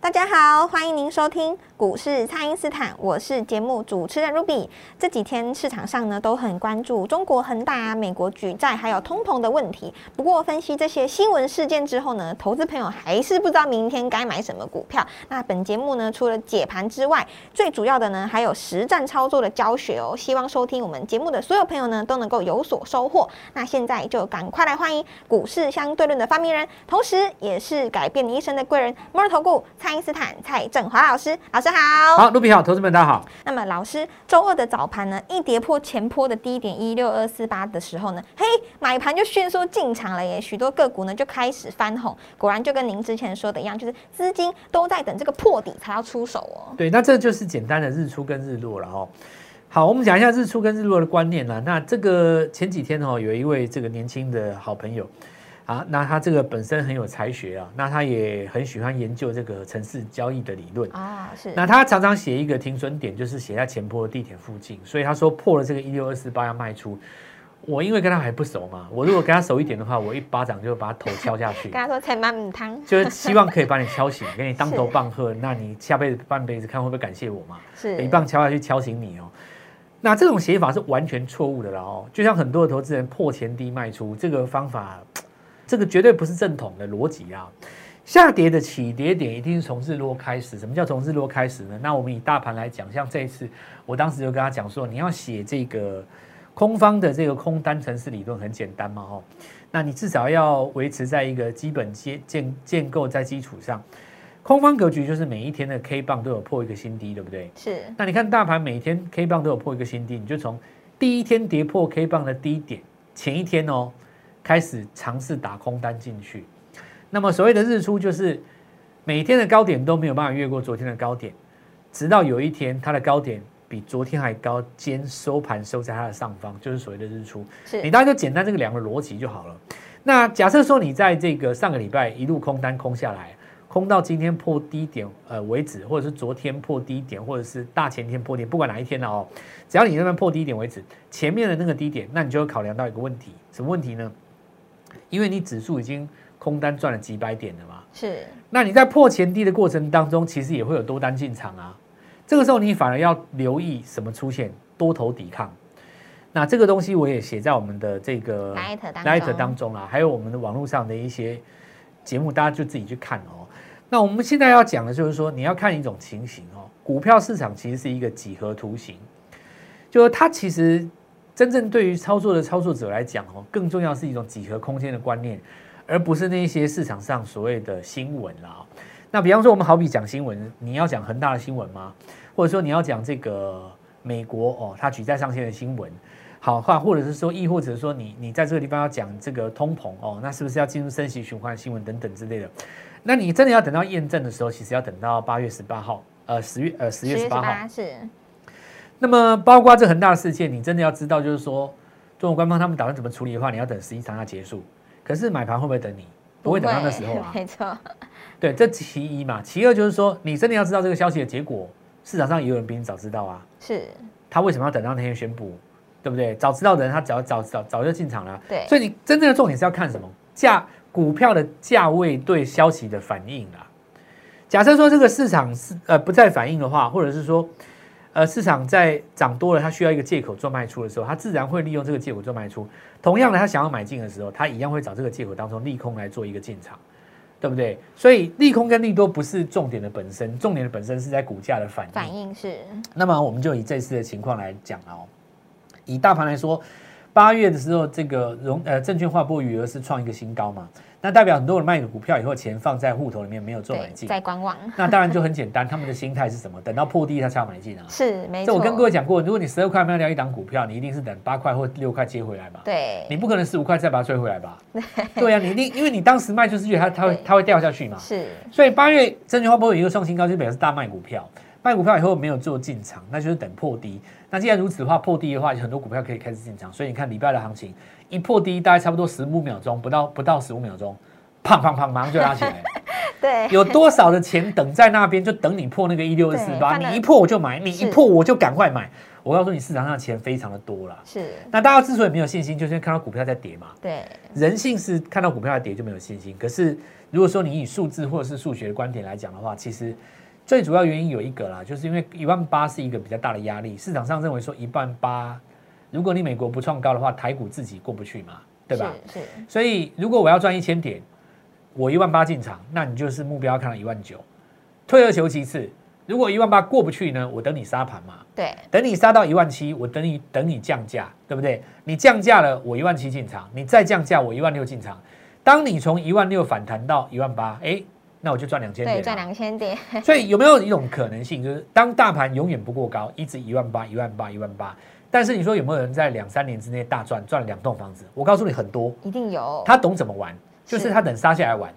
大家好，欢迎您收听股市蔡因斯坦，我是节目主持人 Ruby。这几天市场上呢都很关注中国恒大、美国举债还有通膨的问题。不过分析这些新闻事件之后呢，投资朋友还是不知道明天该买什么股票。那本节目呢除了解盘之外，最主要的呢还有实战操作的教学哦。希望收听我们节目的所有朋友呢都能够有所收获。那现在就赶快来欢迎股市相对论的发明人，同时也是改变你一生的贵人——摩尔投顾蔡。斯坦蔡振华老师，老师好，好，卢比好，投资们大家好。那么老师，周二的早盘呢，一跌破前坡的低点一六二四八的时候呢，嘿，买盘就迅速进场了耶，许多个股呢就开始翻红，果然就跟您之前说的一样，就是资金都在等这个破底才要出手哦。对，那这就是简单的日出跟日落了哦。好，我们讲一下日出跟日落的观念啦。那这个前几天哦，有一位这个年轻的好朋友。啊，那他这个本身很有才学啊，那他也很喜欢研究这个城市交易的理论啊，是。那他常常写一个停损点，就是写在前坡的地铁附近，所以他说破了这个一六二四八要卖出。我因为跟他还不熟嘛，我如果跟他熟一点的话，我一巴掌就把他头敲下去。跟他说：“才满母汤。”就是希望可以把你敲醒，给你当头棒喝。那你下辈子半辈子看会不会感谢我嘛？是，一棒敲下去敲醒你哦。那这种写法是完全错误的了哦，就像很多的投资人破前低卖出这个方法。这个绝对不是正统的逻辑啊！下跌的起跌点一定是从日落开始。什么叫从日落开始呢？那我们以大盘来讲，像这一次，我当时就跟他讲说，你要写这个空方的这个空单程式理论很简单嘛，哦，那你至少要维持在一个基本建建建构在基础上，空方格局就是每一天的 K 棒都有破一个新低，对不对？是。那你看大盘每天 K 棒都有破一个新低，你就从第一天跌破 K 棒的低点前一天哦。开始尝试打空单进去，那么所谓的日出就是每天的高点都没有办法越过昨天的高点，直到有一天它的高点比昨天还高，兼收盘收在它的上方，就是所谓的日出。是你大家就简单这个两个逻辑就好了。那假设说你在这个上个礼拜一路空单空下来，空到今天破低点呃为止，或者是昨天破低点，或者是大前天破低，不管哪一天了哦，只要你那边破低点为止，前面的那个低点，那你就会考量到一个问题，什么问题呢？因为你指数已经空单赚了几百点了嘛，是。那你在破前低的过程当中，其实也会有多单进场啊。这个时候你反而要留意什么出现多头抵抗。那这个东西我也写在我们的这个 Light 当中啊，还有我们的网络上的一些节目，大家就自己去看哦。那我们现在要讲的就是说，你要看一种情形哦，股票市场其实是一个几何图形，就是它其实。真正对于操作的操作者来讲，哦，更重要是一种几何空间的观念，而不是那些市场上所谓的新闻啦。那比方说，我们好比讲新闻，你要讲恒大的新闻吗？或者说你要讲这个美国哦，它举债上限的新闻，好话，或者是说，亦或者说你你在这个地方要讲这个通膨哦，那是不是要进入升息循环新闻等等之类的？那你真的要等到验证的时候，其实要等到八月十八号，呃，十月呃十月十八号是。那么，包括这恒大的事件，你真的要知道，就是说，中国官方他们打算怎么处理的话，你要等十一长假结束。可是买盘会不会等你？不会等到那时候啊。没错。对，这其一嘛。其二就是说，你真的要知道这个消息的结果，市场上也有人比你早知道啊。是。他为什么要等到那天宣布？对不对？早知道的人，他早早早早就进场了。对。所以你真正的重点是要看什么？价股票的价位对消息的反应啊。假设说这个市场是呃不再反应的话，或者是说。呃，市场在涨多了，它需要一个借口做卖出的时候，它自然会利用这个借口做卖出。同样的，它想要买进的时候，它一样会找这个借口当中利空来做一个进场，对不对？所以利空跟利多不是重点的本身，重点的本身是在股价的反应。反应是。那么我们就以这次的情况来讲哦，以大盘来说，八月的时候，这个融呃证券化拨余额是创一个新高嘛？那代表很多人卖了股票以后，钱放在户头里面没有做买对，进。在观望，那当然就很简单，他们的心态是什么？等到破低他才要买进啊。是没错。这我跟各位讲过，如果你十二块卖掉一档股票，你一定是等八块或六块接回来嘛。对，你不可能十五块再把它追回来吧？对啊，你一定因为你当时卖就是觉得它它会它会掉下去嘛。是所以八月证券化波有一个创新高，就表示大卖股票，卖股票以后没有做进场，那就是等破低。那既然如此的话，破低的话，很多股票可以开始进场。所以你看礼拜的行情，一破低大概差不多十五秒钟，不到不到十五秒钟，砰砰砰，马上就拉起来了。对，有多少的钱等在那边，就等你破那个一六二四八，你一破我就买，你一破我就赶快买。我告诉你，市场上的钱非常的多啦。是，那大家之所以没有信心，就是因为看到股票在跌嘛。对，人性是看到股票在跌就没有信心。可是如果说你以数字或者是数学的观点来讲的话，其实最主要原因有一个啦，就是因为一万八是一个比较大的压力，市场上认为说一万八，如果你美国不创高的话，台股自己过不去嘛，对吧？是是，所以如果我要赚一千点，我一万八进场，那你就是目标看到一万九，退而求其次。如果一万八过不去呢，我等你杀盘嘛，对，等你杀到一万七，我等你等你降价，对不对？你降价了，我一万七进场，你再降价，我一万六进场。当你从一万六反弹到一万八，哎，那我就赚两千对，点。赚两千点，所以有没有一种可能性，就是当大盘永远不过高，一直一万八、一万八、一万八，但是你说有没有人在两三年之内大赚，赚了两栋房子？我告诉你，很多。一定有。他懂怎么玩，就是是他等杀下来玩。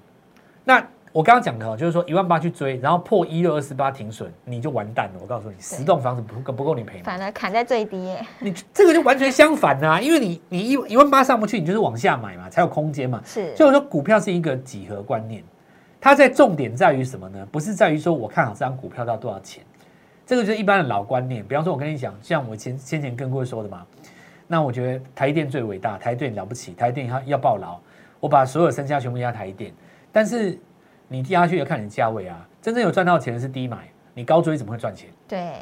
那我刚刚讲的哦，就是说一万八去追，然后破一六二四八停损，你就完蛋了。我告诉你，十栋房子不够不够你赔吗？反而砍在最低耶，你这个就完全相反啊，因为你你一一万八上不去，你就是往下买嘛，才有空间嘛。是，所以我说股票是一个几何观念，它在重点在于什么呢？不是在于说我看好这张股票到多少钱，这个就是一般的老观念。比方说，我跟你讲，像我前先前跟过说的嘛，那我觉得台积电最伟大，台积电了不起，台积电要要爆牢，我把所有身家全部压台积电，但是你压下去要看你价位啊，真正有赚到钱的是低买，你高追怎么会赚钱？对，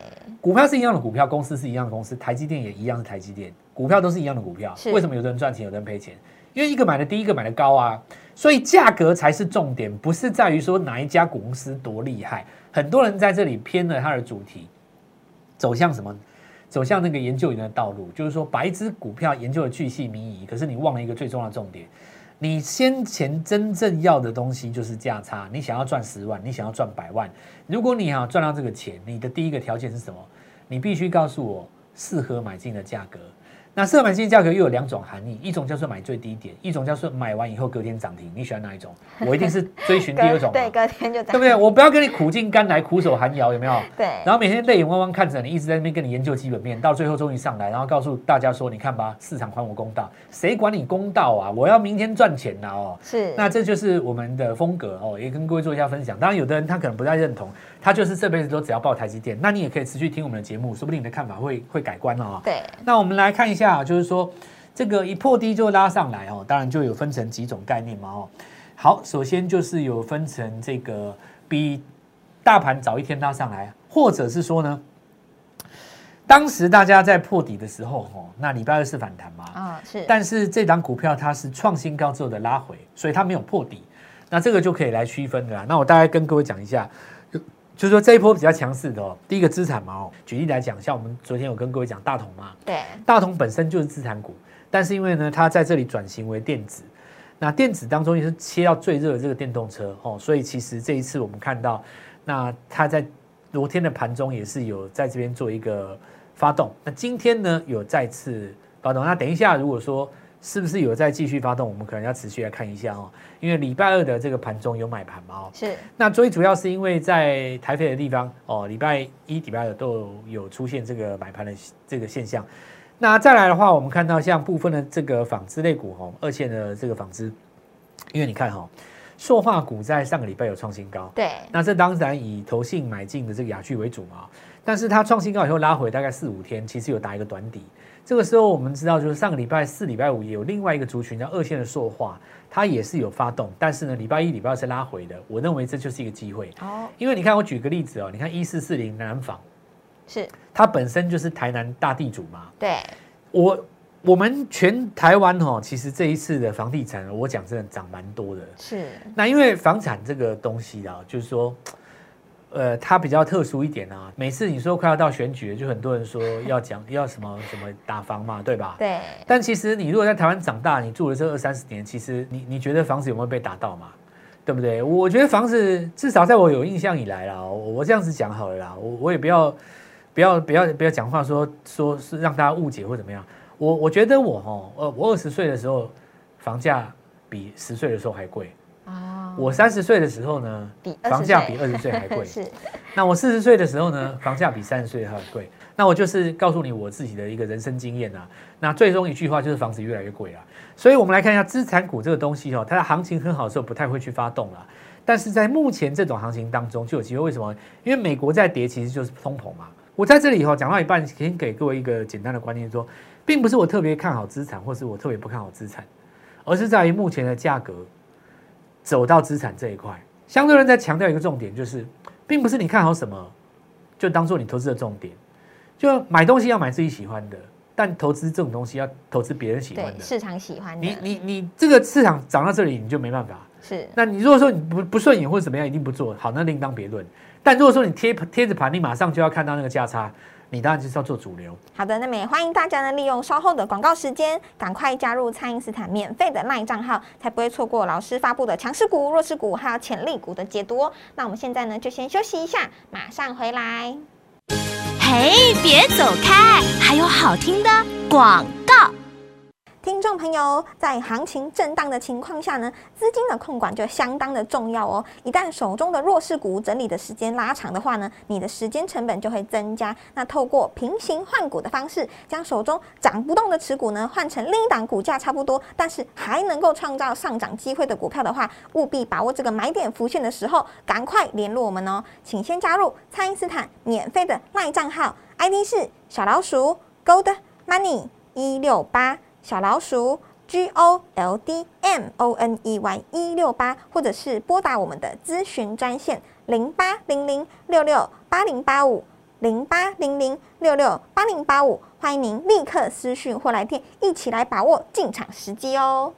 股票是一样的股票，公司是一样的公司，台积电也一样是台积电，股票都是一样的股票。是为什么有的人赚钱，有的人赔钱？因为一个买的低，一个买的高啊，所以价格才是重点，不是在于说哪一家公司多厉害。很多人在这里偏了它的主题，走向什么？走向那个研究员的道路，就是说把一只股票研究的巨细靡遗，可是你忘了一个最重要的重点。你先前真正要的东西就是价差，你想要赚十万，你想要赚百万，如果你想要赚到这个钱，你的第一个条件是什么？你必须告诉我适合买进的价格。那适合买进的价格又有两种含义，一种叫做买最低点，一种叫做买完以后隔天涨停。你喜欢哪一种？我一定是追寻第二种，对，隔天就涨对不对？我不要跟你苦尽甘来、苦守寒窑，有没有？对，然后每天泪眼汪汪看着你，一直在那边跟你研究基本面，到最后终于上来，然后告诉大家说：“你看吧，市场还我公道，谁管你公道啊？我要明天赚钱呐、哦！”是，那这就是我们的风格哦，也跟各位做一下分享。当然，有的人他可能不太认同，他就是这辈子都只要报台积电。那你也可以持续听我们的节目，说不定你的看法会会改观哦。对，那我们来看一下，就是说这个一破低就拉上来哦，当然就有分成几种概念嘛哦。好，首先就是有分成这个比大盘早一天拉上来，或者是说呢，当时大家在破底的时候哦，那礼拜二是反弹嘛，啊，是，但是这档股票它是创新高之后的拉回，所以它没有破底，那这个就可以来区分的啦。那我大概跟各位讲一下，就就是说这一波比较强势的哦，第一个资产嘛哦，举例来讲，像我们昨天有跟各位讲大同嘛，对，大同本身就是资产股，但是因为呢，它在这里转型为电子，那电子当中也是切到最热的这个电动车哦，所以其实这一次我们看到，那它在昨天的盘中也是有在这边做一个发动，那今天呢有再次发动，那等一下如果说是不是有在继续发动，我们可能要持续来看一下哦，因为礼拜二的这个盘中有买盘嘛哦，是，那最主要是因为在台北的地方哦，礼拜一、礼拜二都有有出现这个买盘的这个现象。那再来的话，我们看到像部分的这个纺织类股哦，二线的这个纺织，因为你看哈、哦，塑化股在上个礼拜有创新高，对，那这当然以投信买进的这个雅趣为主嘛，但是它创新高以后拉回大概四五天，其实有打一个短底。这个时候我们知道，就是上个礼拜四、礼拜五也有另外一个族群叫二线的塑化，它也是有发动，但是呢，礼拜一、礼拜二是拉回的。我认为这就是一个机会，哦，因为你看，我举个例子哦，你看一四四零南纺，是，它本身就是台南大地主嘛，对，我我们全台湾哦，其实这一次的房地产，我讲真的涨蛮多的。是，那因为房产这个东西啊，就是说，呃，它比较特殊一点啊。每次你说快要到选举了，就很多人说要讲 要什么什么打房嘛，对吧？对，但其实你如果在台湾长大，你住了这二三十年，其实你你觉得房子有没有被打到嘛？对不对？我觉得房子至少在我有印象以来啦，我我这样子讲好了啦，我我也不要不要不要不要讲话说说是让大家误解或怎么样。我我觉得我哈呃我二十岁的时候房价比十岁的时候还贵。哦，我三十岁的时候呢比房价比二十岁还贵。是那我四十岁的时候呢，房价比三十岁还贵。那我就是告诉你我自己的一个人生经验啊。那最终一句话就是房子越来越贵了。所以我们来看一下资产股这个东西哦，它的行情很好的时候不太会去发动了。但是在目前这种行情当中就有机会，为什么？因为美国在跌，其实就是通膨嘛。我在这里哈讲到一半，先给各位一个简单的观念说，并不是我特别看好资产，或是我特别不看好资产，而是在于目前的价格走到资产这一块。相对人在强调一个重点，就是并不是你看好什么就当做你投资的重点，就买东西要买自己喜欢的，但投资这种东西要投资别人喜欢的。市场喜欢的，你你你这个市场涨到这里你就没办法。是那你如果说你不不顺眼或者怎么样，一定不做好，那另当别论。但如果说你贴贴着盘，你马上就要看到那个价差，你当然就是要做主流。好的，那么也欢迎大家呢利用稍后的广告时间，赶快加入蔡因斯坦免费的 LINE 账号，才不会错过老师发布的强势股、弱势股还有潜力股的解读哦。那我们现在呢就先休息一下，马上回来。嘿，别走开，还有好听的广告。听众朋友，在行情震荡的情况下呢，资金的控管就相当的重要哦。一旦手中的弱势股整理的时间拉长的话呢，你的时间成本就会增加。那透过平行换股的方式，将手中涨不动的持股呢换成另一档股价差不多，但是还能够创造上涨机会的股票的话，务必把握这个买点浮现的时候，赶快联络我们哦。请先加。入蔡因斯坦免费的赖账号，ID 是小老鼠 Gold Money 一六八。小老鼠 G O L D M O N E Y 一六八，或者是拨打我们的咨询专线零八零零六六八零八五零八零零六六八零八五，欢迎您立刻私讯或来电，一起来把握进场时机哦。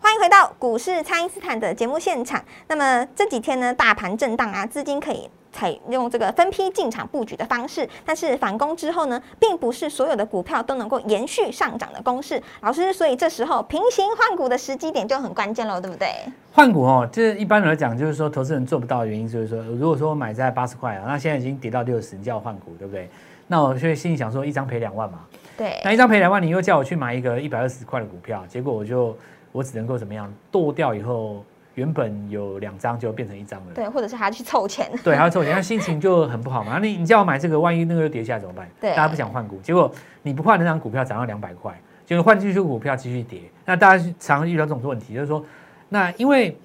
欢迎回到股市，蔡因斯坦的节目现场。那么这几天呢，大盘震荡啊，资金可以采用这个分批进场布局的方式，但是反攻之后呢，并不是所有的股票都能够延续上涨的公式。老师，所以这时候平行换股的时机点就很关键喽，对不对？换股哦，这一般来讲就是说，投资人做不到的原因就是说，如果说我买在八十块啊，那现在已经跌到六十，你叫我换股，对不对？那我就心里想说，一张赔两万嘛。对，那一张赔两万，你又叫我去买一个一百二十块的股票，结果我就我只能够怎么样剁掉以后，原本有两张就变成一张了。对，或者是还要去凑钱。对，还要凑钱，那心情就很不好嘛。那你你叫我买这个，万一那个又跌下来怎么办？对大家不想换股，结果你不换那张股票涨到两百块，结果换进去股票继续跌。那大家常遇到这种问题，就是说，那因为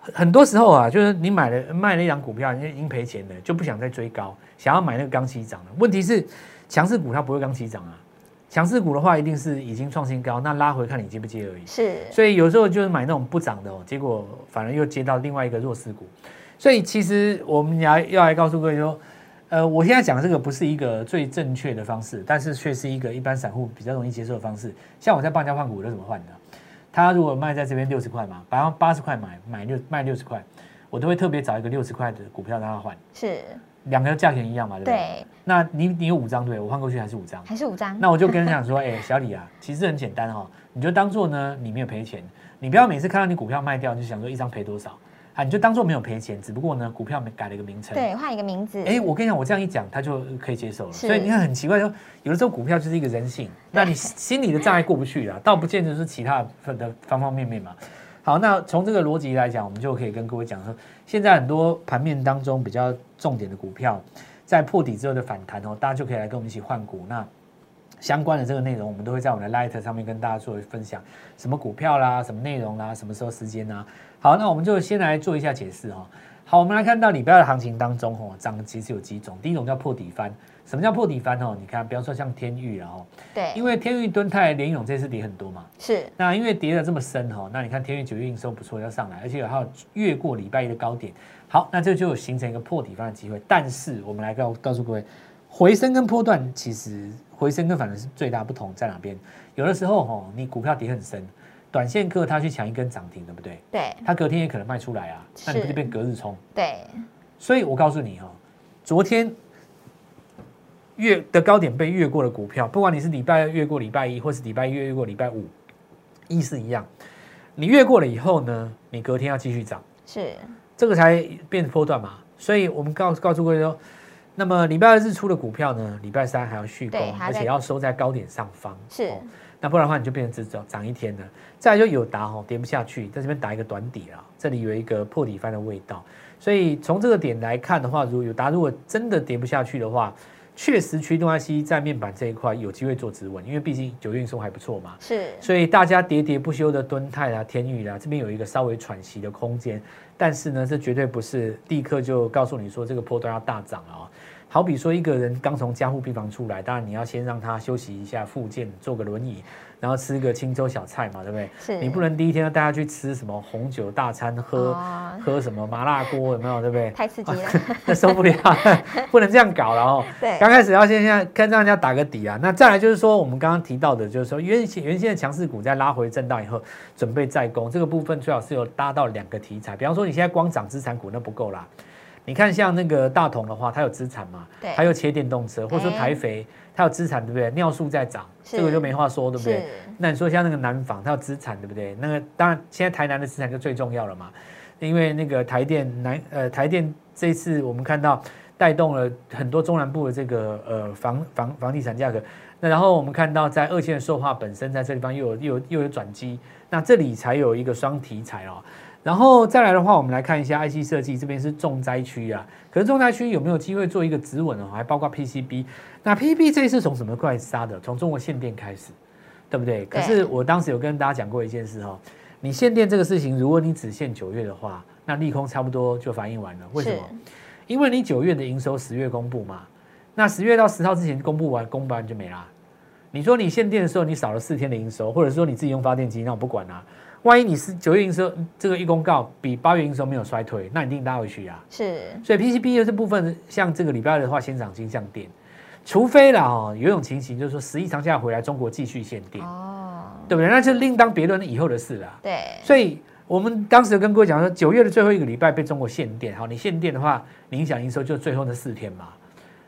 很很多时候啊，就是你买了卖了一张股票，你已经赔钱了，就不想再追高，想要买那个刚起涨的。问题是强势股它不会刚起涨啊，强势股的话一定是已经创新高，那拉回看你接不接而已。是，所以有时候就是买那种不涨的哦，结果反而又接到另外一个弱势股。所以其实我们要要来告诉各位说，呃，我现在讲的这个不是一个最正确的方式，但是却是一个一般散户比较容易接受的方式。像我在帮人家换股，我都怎么换的？他如果卖在这边六十块嘛，然后八十块买买六卖六十块，我都会特别找一个六十块的股票让他换，是，两个价钱一样嘛，对不对？对，那你你有五张对，我换过去还是五张。还是五张。那我就跟人讲说，哎、小李啊，其实很简单哈、哦，你就当做呢你没有赔钱，你不要每次看到你股票卖掉就想说一张赔多少啊，你就当做没有赔钱，只不过呢股票改了一个名称。对，换一个名字。哎、我跟你讲，我这样一讲，他就可以接受了。所以你看很奇怪，说有的时候股票就是一个人性，那你心里的障碍过不去啦，倒不见得是其他的方方面面嘛。好，那从这个逻辑来讲，我们就可以跟各位讲说，现在很多盘面当中比较重点的股票，在破底之后的反弹哦，大家就可以来跟我们一起换股。那相关的这个内容，我们都会在我们的 Light 上面跟大家做分享，什么股票啦，什么内容啦，什么时候时间啦。好，那我们就先来做一下解释哈、好，我们来看到礼拜二的行情当中，哦，涨的其实有几种。第一种叫破底翻，什么叫破底翻？哦，你看，比方说像天域然后，对，因为天域、敦泰、联勇这次跌很多嘛，是那因为跌的这么深哈，那你看天域九月营收不错，要上来，而且还有越过礼拜一的高点。好，那这就有形成一个破底翻的机会。但是我们来告告诉各位，回升跟波段其实回升跟反而是最大不同在哪边？有的时候哈，你股票跌很深，短线客他去抢一根涨停，对不对？对他隔天也可能卖出来啊，那你不是就变隔日冲？对，所以我告诉你哈、昨天越的高点被越过的股票，不管你是礼拜二越过礼拜一，或是礼拜一越过礼拜五，意思一样。你越过了以后呢，你隔天要继续涨，是这个才变波段嘛。所以我们告告诉各位说，那么礼拜二日出的股票呢，礼拜三还要续攻，而且要收在高点上方。是哦那不然的话，你就变成只涨涨一天了。再来就有达哦，跌不下去，在这边打一个短底了，这里有一个破底翻的味道。所以从这个点来看的话，如果有达如果真的跌不下去的话，确实驱动 IC 在面板这一块有机会做指纹，因为毕竟九月营收还不错嘛。是所以大家喋喋不休的敦泰啊、天宇啦，这边有一个稍微喘息的空间，但是呢，这绝对不是立刻就告诉你说这个波段要大涨啊哦。好比说一个人刚从加护病房出来，当然你要先让他休息一下，复健，坐个轮椅，然后吃个清粥小菜嘛，对不对？是你不能第一天要带他去吃什么红酒大餐，喝、哦喝什么麻辣锅，有没有？对不对？太刺激了，那受不了，不能这样搞了哦。对刚开始要先先看让人家打个底啊。那再来就是说，我们刚刚提到的，就是说原先原先的强势股在拉回震荡以后，准备再攻，这个部分最好是有搭到两个题材。比方说，你现在光涨资产股那不够啦。你看像那个大同的话，它有资产嘛，对还有切电动车，或者说哎台肥，它有资产，对不对？尿素在涨，是这个就没话说，对不对？那你说像那个南纺，它有资产，对不对？那个当然，现在台南的资产就最重要了嘛，因为那个台电南呃台电这一次我们看到带动了很多中南部的这个呃房房房地产价格，那然后我们看到在二线的塑化本身在这地方又有又有又有转机，那这里才有一个双题材哦。然后再来的话，我们来看一下 IC 设计这边是重灾区啊，可是重灾区有没有机会做一个止稳哦？还包括 PCB，那 PCB 这一次从什么过来杀的？从中国限电开始，对不对？可是我当时有跟大家讲过一件事哦，你限电这个事情，如果你只限九月的话，那利空差不多就反映完了。为什么？因为你九月的营收十月公布嘛，那十月到十号之前公布完，公布完就没啦。你说你限电的时候，你少了四天的营收，或者说你自己用发电机，那我不管啦、万一你是九月营收这个一公告比八月营收没有衰退，那你一定拉回去啊。是所以 PCB 的这部分，像这个礼拜二的话，先涨金像电，除非啦哦，有一种情形就是说十一长假回来，中国继续限电，哦，对不对？那就另当别论以后的事了。对，所以我们当时有跟各位讲说，九月的最后一个礼拜被中国限电，好，你限电的话，你影响营收就最后那四天嘛。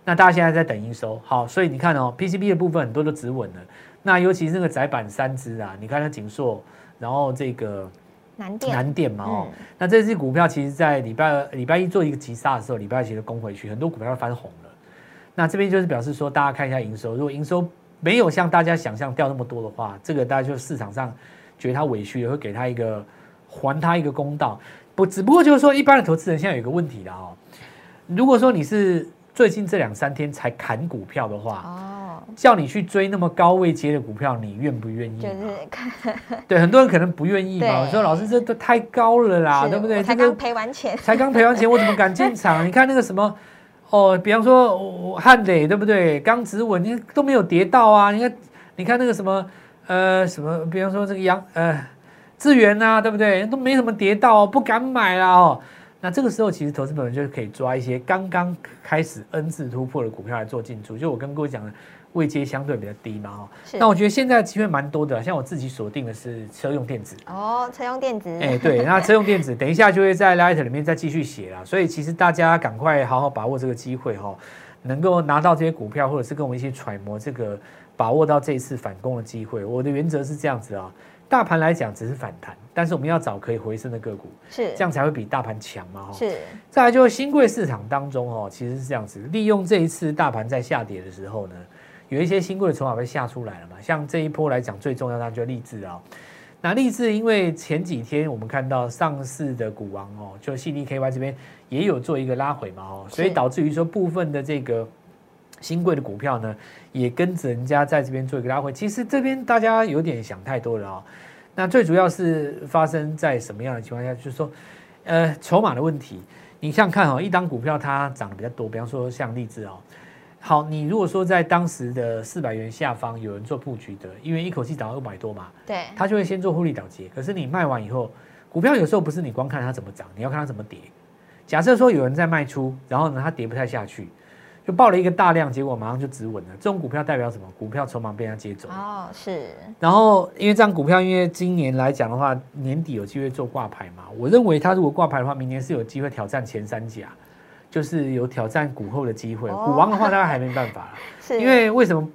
那大家现在在等营收，好，所以你看哦，PCB 的部分很多都止稳了。那尤其是那个窄板三只啊，你看它锦硕，然后这个南电。南电嘛哦，嗯那这只股票其实在礼拜二、礼拜一做一个急杀的时候，礼拜二其实攻回去，很多股票都翻红了。那这边就是表示说，大家看一下营收，如果营收没有像大家想象掉那么多的话，这个大家就市场上觉得它委屈也，会给它一个还它一个公道。不，只不过就是说，一般的投资人现在有一个问题了哦，如果说你是最近这两三天才砍股票的话，哦，叫你去追那么高位接的股票，你愿不愿意嘛？就是看对，很多人可能不愿意嘛。对我说老师，这都太高了啦，是对不对？才刚这个赔完钱，才刚赔完钱，我怎么敢进场？你看那个什么，哦，比方说我汉磊，对不对？刚止稳，你都没有跌到啊。你看，你看那个什么，呃，什么，比方说这个阳，呃，智源啊，对不对？都没什么跌到、哦，不敢买啦哦。那这个时候，其实投资朋友就可以抓一些刚刚开始 N 字突破的股票来做进出。就我跟各位讲的，位阶相对比较低嘛哦。是那我觉得现在的机会蛮多的，像我自己锁定的是车用电子。哦，车用电子，哎、对，那车用电子 等一下就会在 Light 里面再继续写啦，所以其实大家赶快好好把握这个机会哈、能够拿到这些股票，或者是跟我们一起揣摩这个，把握到这一次反攻的机会。我的原则是这样子啊，大盘来讲只是反弹，但是我们要找可以回升的个股，是这样才会比大盘强嘛哈、是再来就是新贵市场当中哦，其实是这样子，利用这一次大盘在下跌的时候呢，有一些新贵的筹码被吓出来了嘛。像这一波来讲，最重要的就是励志啊、那励志因为前几天我们看到上市的股王哦，就 CDKY 这边也有做一个拉回嘛哦，所以是导致于说部分的这个新贵的股票呢，也跟着人家在这边做一个拉回。其实这边大家有点想太多了哦。那最主要是发生在什么样的情况下？就是说，呃，筹码的问题。你想想看哦，一档股票它涨得比较多，比方说像荔枝哦，好，你如果说在当时的四百元下方有人做布局的，因为一口气涨到六百多嘛，对，他就会先做获利了结。可是你卖完以后，股票有时候不是你光看它怎么涨，你要看它怎么跌。假设说有人在卖出，然后呢它跌不太下去，就报了一个大量，结果马上就止稳了。这种股票代表什么？股票筹码被人家接走。哦，是然后因为这张股票，因为今年来讲的话，年底有机会做挂牌嘛，我认为它如果挂牌的话，明年是有机会挑战前三甲。就是有挑战股后的机会。哦股王的话，当然还没办法了，因为为什么？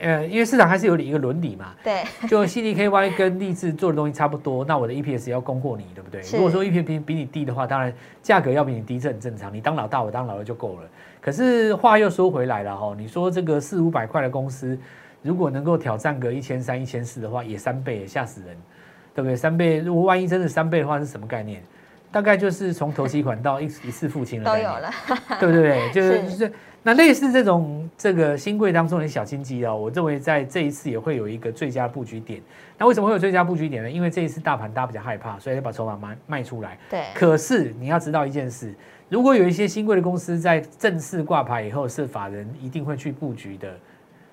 呃，因为市场还是有一个伦理嘛，对 就 CDKY 跟励志做的东西差不多，那我的 EPS 要攻过你，对不对？如果说 EPS 比比你低的话，当然价格要比你低，这很正常。你当老大，我当老二就够了。可是话又说回来了哈，你说这个四五百块的公司，如果能够挑战个一千三、一千四的话，也三倍，也吓死人，对不对？三倍，如果万一真的三倍的话，是什么概念？大概就是从投期款到一一次付清的概念。都有了，对不对？就是是就是那类似这种这个新贵当中的小金鸡啊，我认为在这一次也会有一个最佳布局点。那为什么会有最佳布局点呢？因为这一次大盘大家比较害怕，所以要把筹码卖卖出来。对可是你要知道一件事，如果有一些新贵的公司在正式挂牌以后是法人一定会去布局的，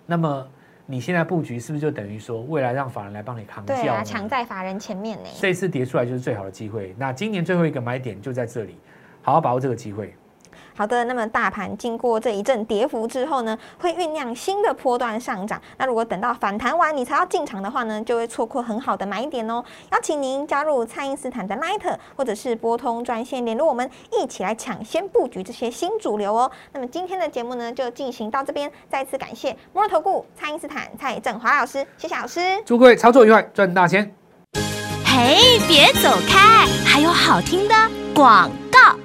那么你现在布局是不是就等于说未来让法人来帮你扛对啊，抢在法人前面呢。这一次跌出来就是最好的机会。那今年最后一个买点就在这里，好好把握这个机会。好的，那么大盘经过这一阵跌幅之后呢，会酝酿新的波段上涨。那如果等到反弹完你才要进场的话呢，就会错过很好的买点哦。邀请您加入蔡因斯坦的 Light，或者是拨通专线联络我们，一起来抢先布局这些新主流哦。那么今天的节目呢，就进行到这边，再次感谢摩尔投顾蔡因斯坦蔡振华老师，谢谢老师。祝各位操作愉快，赚大钱！嘿，别走开，还有好听的广告。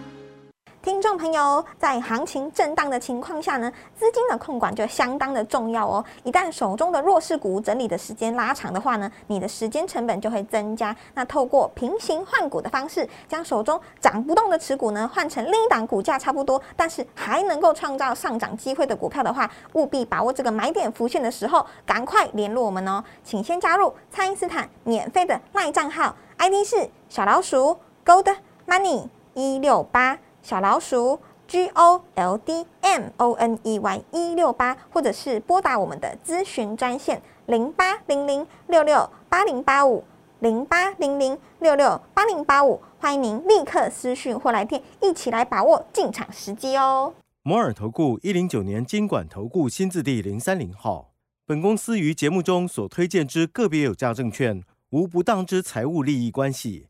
听众朋友，在行情震荡的情况下呢，资金的控管就相当的重要哦。一旦手中的弱势股整理的时间拉长的话呢，你的时间成本就会增加。那透过平行换股的方式，将手中涨不动的持股呢换成另一档股价差不多，但是还能够创造上涨机会的股票的话，务必把握这个买点浮现的时候，赶快联络我们哦。请先加入蔡因斯坦免费的赖账号，ID 是小老鼠 Gold Money 一六八。小老鼠 G O L D M O N E Y 一六八，或者是拨打我们的咨询专线零八零零六六八零八五零八零零六六八零八五，欢迎您立刻私讯或来电，一起来把握进场时机哦。摩尔投顾一零九年经管投顾新字第零三零号。本公司于节目中所推荐之个别有价证券，无不当之财务利益关系。